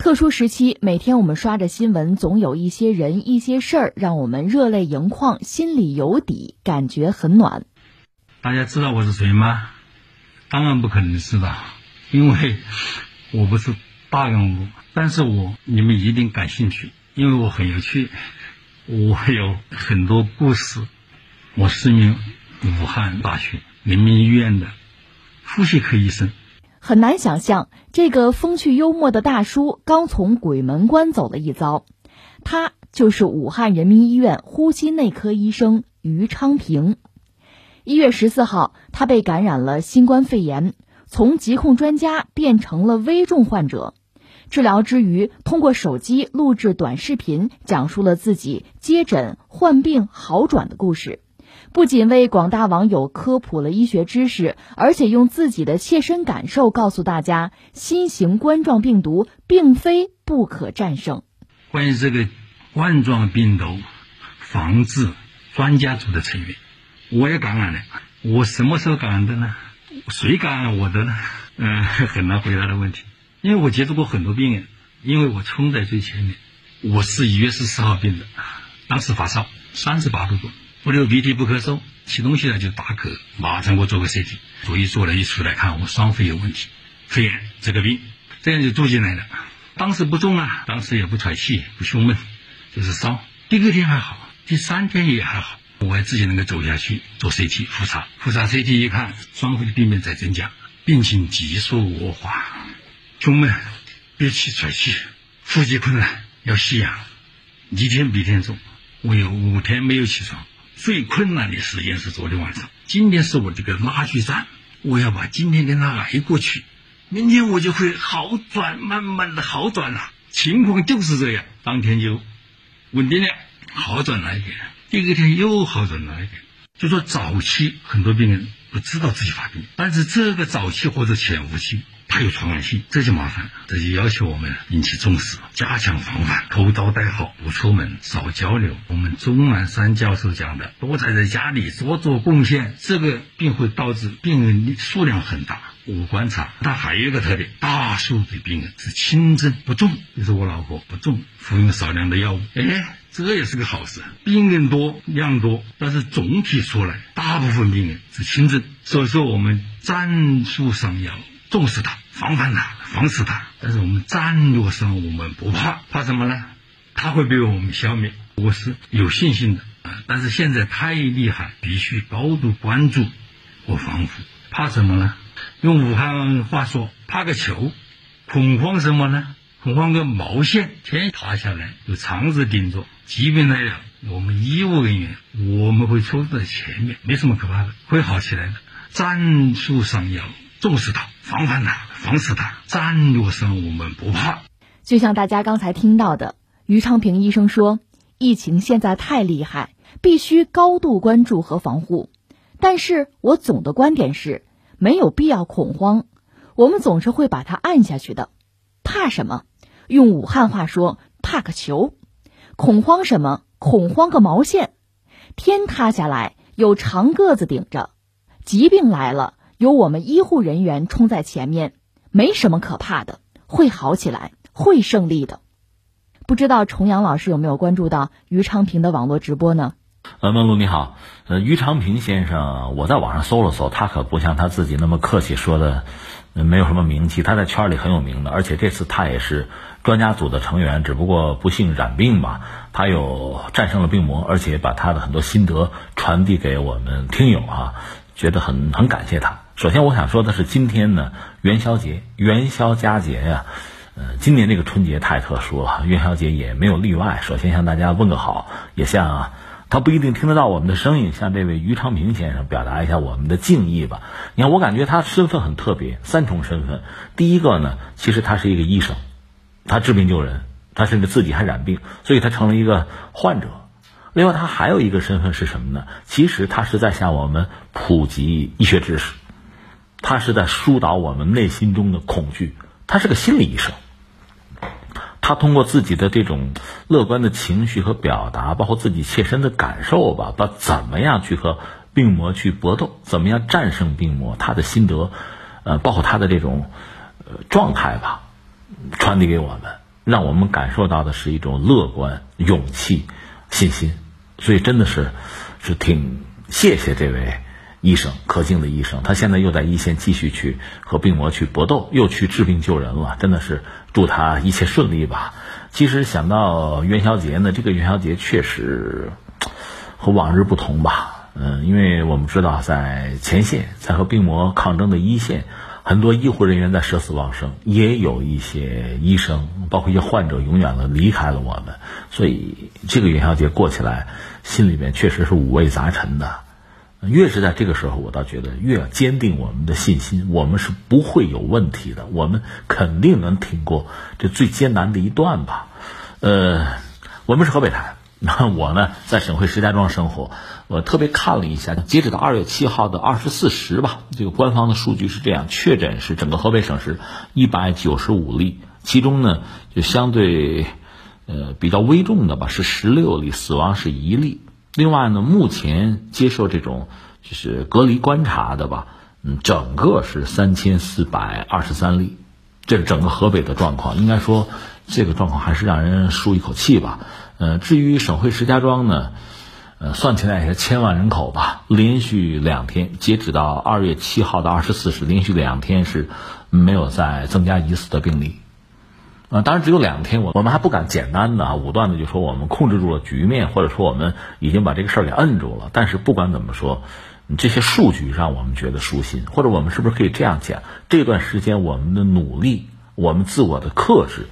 特殊时期，每天我们刷着新闻，总有一些人、一些事儿让我们热泪盈眶，心里有底，感觉很暖。大家知道我是谁吗？当然不可能知道，因为我不是大人物。但是我你们一定感兴趣，因为我很有趣，我有很多故事。我是名武汉大学人民医院的呼吸科医生。很难想象，这个风趣幽默的大叔刚从鬼门关走了一遭。他就是武汉人民医院呼吸内科医生于昌平。一月十四号，他被感染了新冠肺炎，从疾控专家变成了危重患者。治疗之余，通过手机录制短视频，讲述了自己接诊、患病、好转的故事。不仅为广大网友科普了医学知识，而且用自己的切身感受告诉大家，新型冠状病毒并非不可战胜。关于这个冠状病毒防治专家组的成员，我也感染了。我什么时候感染的呢？谁感染我的呢？嗯，很难回答的问题。因为我接触过很多病人，因为我冲在最前面。我是一月十四号病的，当时发烧三十八度多。不流鼻涕不咳嗽，吃东西呢就打嗝，马上给我做个 CT，所以做了一出来看我双肺有问题，肺炎这个病，这样就住进来了。当时不重啊，当时也不喘气不胸闷，就是烧。第二天还好，第三天也还好，我还自己能够走下去做 CT 复查，复查 CT 一看双肺的病变在增加，病情急速恶化，胸闷、憋气喘气、呼吸困难要吸氧，一天比一天重，我有五天没有起床。最困难的时间是昨天晚上，今天是我这个拉锯战，我要把今天跟他挨过去，明天我就会好转，慢慢的好转了。情况就是这样，当天就稳定了，好转了一点，第二天又好转了一点。就说早期很多病人不知道自己发病，但是这个早期或者潜伏期。它有传染性，这就麻烦了。这就要求我们引起重视，加强防范，口罩戴好，不出门，少交流。我们钟南山教授讲的，多宅在家里，多做贡献，这个病会导致病人数量很大。我观察，它还有一个特点，大数的病人是轻症不重，就是我老婆不重，服用少量的药物，哎，这也是个好事。病人多，量多，但是总体出来，大部分病人是轻症。所以说，我们战术上要。重视它，防范它，防死它。但是我们战略上我们不怕，怕什么呢？它会被我们消灭，我是有信心的啊。但是现在太厉害，必须高度关注和防护。怕什么呢？用武汉话说，怕个球。恐慌什么呢？恐慌个毛线，天塌下来有肠子顶着。疾病来了，我们医务人员我们会冲在前面，没什么可怕的，会好起来的。战术上要。重视它，防范它，防死它。战略上我们不怕。就像大家刚才听到的，于昌平医生说，疫情现在太厉害，必须高度关注和防护。但是我总的观点是，没有必要恐慌。我们总是会把它按下去的。怕什么？用武汉话说，怕个球。恐慌什么？恐慌个毛线。天塌下来有长个子顶着，疾病来了。有我们医护人员冲在前面，没什么可怕的，会好起来，会胜利的。不知道重阳老师有没有关注到于昌平的网络直播呢？呃，梦露你好，呃，于昌平先生，我在网上搜了搜，他可不像他自己那么客气说的，没有什么名气，他在圈里很有名的，而且这次他也是专家组的成员，只不过不幸染病吧，他有战胜了病魔，而且把他的很多心得传递给我们听友啊，觉得很很感谢他。首先，我想说的是，今天呢元宵节，元宵佳节呀，呃，今年这个春节太特殊了，元宵节也没有例外。首先向大家问个好，也向他不一定听得到我们的声音，向这位于昌平先生表达一下我们的敬意吧。你看，我感觉他身份很特别，三重身份。第一个呢，其实他是一个医生，他治病救人，他甚至自己还染病，所以他成了一个患者。另外，他还有一个身份是什么呢？其实他是在向我们普及医学知识。他是在疏导我们内心中的恐惧，他是个心理医生。他通过自己的这种乐观的情绪和表达，包括自己切身的感受吧，把怎么样去和病魔去搏斗，怎么样战胜病魔，他的心得，呃，包括他的这种呃状态吧，传递给我们。让我们感受到的是一种乐观、勇气、信心。所以真的是，是挺谢谢这位医生，可敬的医生。他现在又在一线继续去和病魔去搏斗，又去治病救人了。真的是祝他一切顺利吧。其实想到元宵节呢，这个元宵节确实和往日不同吧。嗯，因为我们知道，在前线，在和病魔抗争的一线，很多医护人员在舍死忘生，也有一些医生，包括一些患者，永远的离开了我们。所以这个元宵节过起来，心里面确实是五味杂陈的。越是在这个时候，我倒觉得越要坚定我们的信心，我们是不会有问题的，我们肯定能挺过这最艰难的一段吧。呃，我们是河北台，那我呢在省会石家庄生活，我特别看了一下，截止到二月七号的二十四时吧，这个官方的数据是这样，确诊是整个河北省是一百九十五例，其中呢就相对呃比较危重的吧是十六例，死亡是一例。另外呢，目前接受这种就是隔离观察的吧，嗯，整个是三千四百二十三例，这是整个河北的状况。应该说，这个状况还是让人舒一口气吧。呃，至于省会石家庄呢，呃，算起来也是千万人口吧，连续两天，截止到二月七号的二十四时，连续两天是没有再增加疑似的病例。啊，当然只有两天，我我们还不敢简单的啊武断的就说我们控制住了局面，或者说我们已经把这个事儿给摁住了。但是不管怎么说，这些数据让我们觉得舒心，或者我们是不是可以这样讲？这段时间我们的努力，我们自我的克制，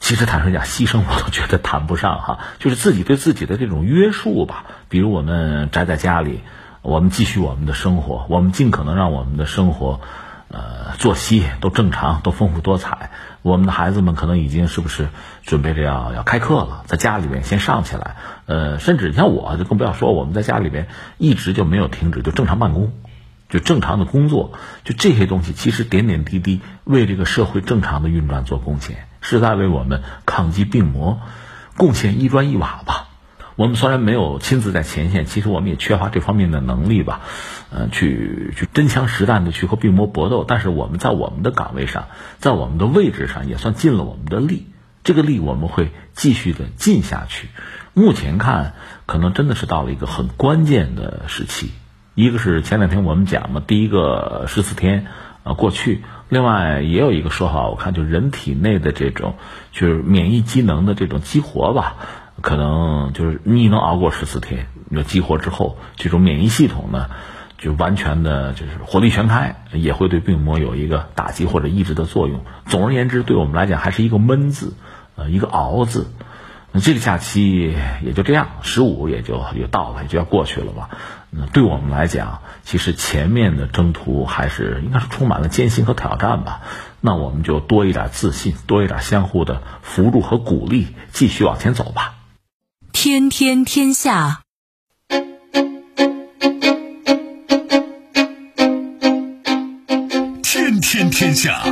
其实坦率讲，牺牲我都觉得谈不上哈，就是自己对自己的这种约束吧。比如我们宅在家里，我们继续我们的生活，我们尽可能让我们的生活。呃，作息都正常，都丰富多彩。我们的孩子们可能已经是不是准备着要要开课了，在家里面先上起来。呃，甚至你像我，就更不要说我们在家里边一直就没有停止，就正常办公，就正常的工作，就这些东西，其实点点滴滴为这个社会正常的运转做贡献，是在为我们抗击病魔贡献一砖一瓦吧。我们虽然没有亲自在前线，其实我们也缺乏这方面的能力吧，呃，去去真枪实弹的去和病魔搏斗。但是我们在我们的岗位上，在我们的位置上也算尽了我们的力。这个力我们会继续的尽下去。目前看，可能真的是到了一个很关键的时期。一个是前两天我们讲嘛，第一个十四天呃过去，另外也有一个说法，我看就人体内的这种就是免疫机能的这种激活吧。可能就是你能熬过十四天，那激活之后，这种免疫系统呢，就完全的就是火力全开，也会对病魔有一个打击或者抑制的作用。总而言之，对我们来讲还是一个闷字，呃，一个熬字。那这个假期也就这样，十五也就也到了，也就要过去了吧。那对我们来讲，其实前面的征途还是应该是充满了艰辛和挑战吧。那我们就多一点自信，多一点相互的扶助和鼓励，继续往前走吧。天天天下，天天天下。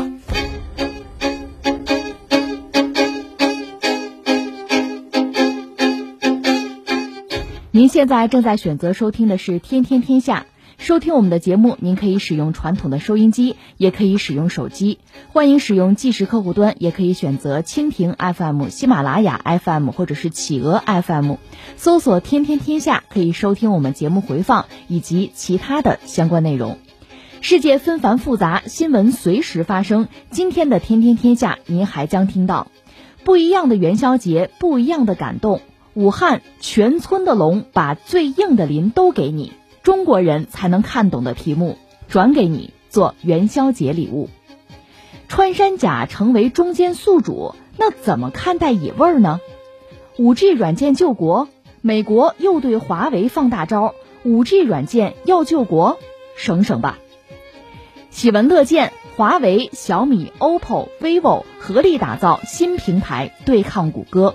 您现在正在选择收听的是《天天天下》。收听我们的节目，您可以使用传统的收音机，也可以使用手机。欢迎使用即时客户端，也可以选择蜻蜓 FM、喜马拉雅 FM 或者是企鹅 FM，搜索“天天天下”可以收听我们节目回放以及其他的相关内容。世界纷繁复杂，新闻随时发生。今天的《天天天下》，您还将听到不一样的元宵节，不一样的感动。武汉全村的龙把最硬的鳞都给你。中国人才能看懂的题目，转给你做元宵节礼物。穿山甲成为中间宿主，那怎么看待野味儿呢？五 G 软件救国，美国又对华为放大招，五 G 软件要救国，省省吧。喜闻乐见，华为、小米、OPPO、vivo 合力打造新平台对抗谷歌。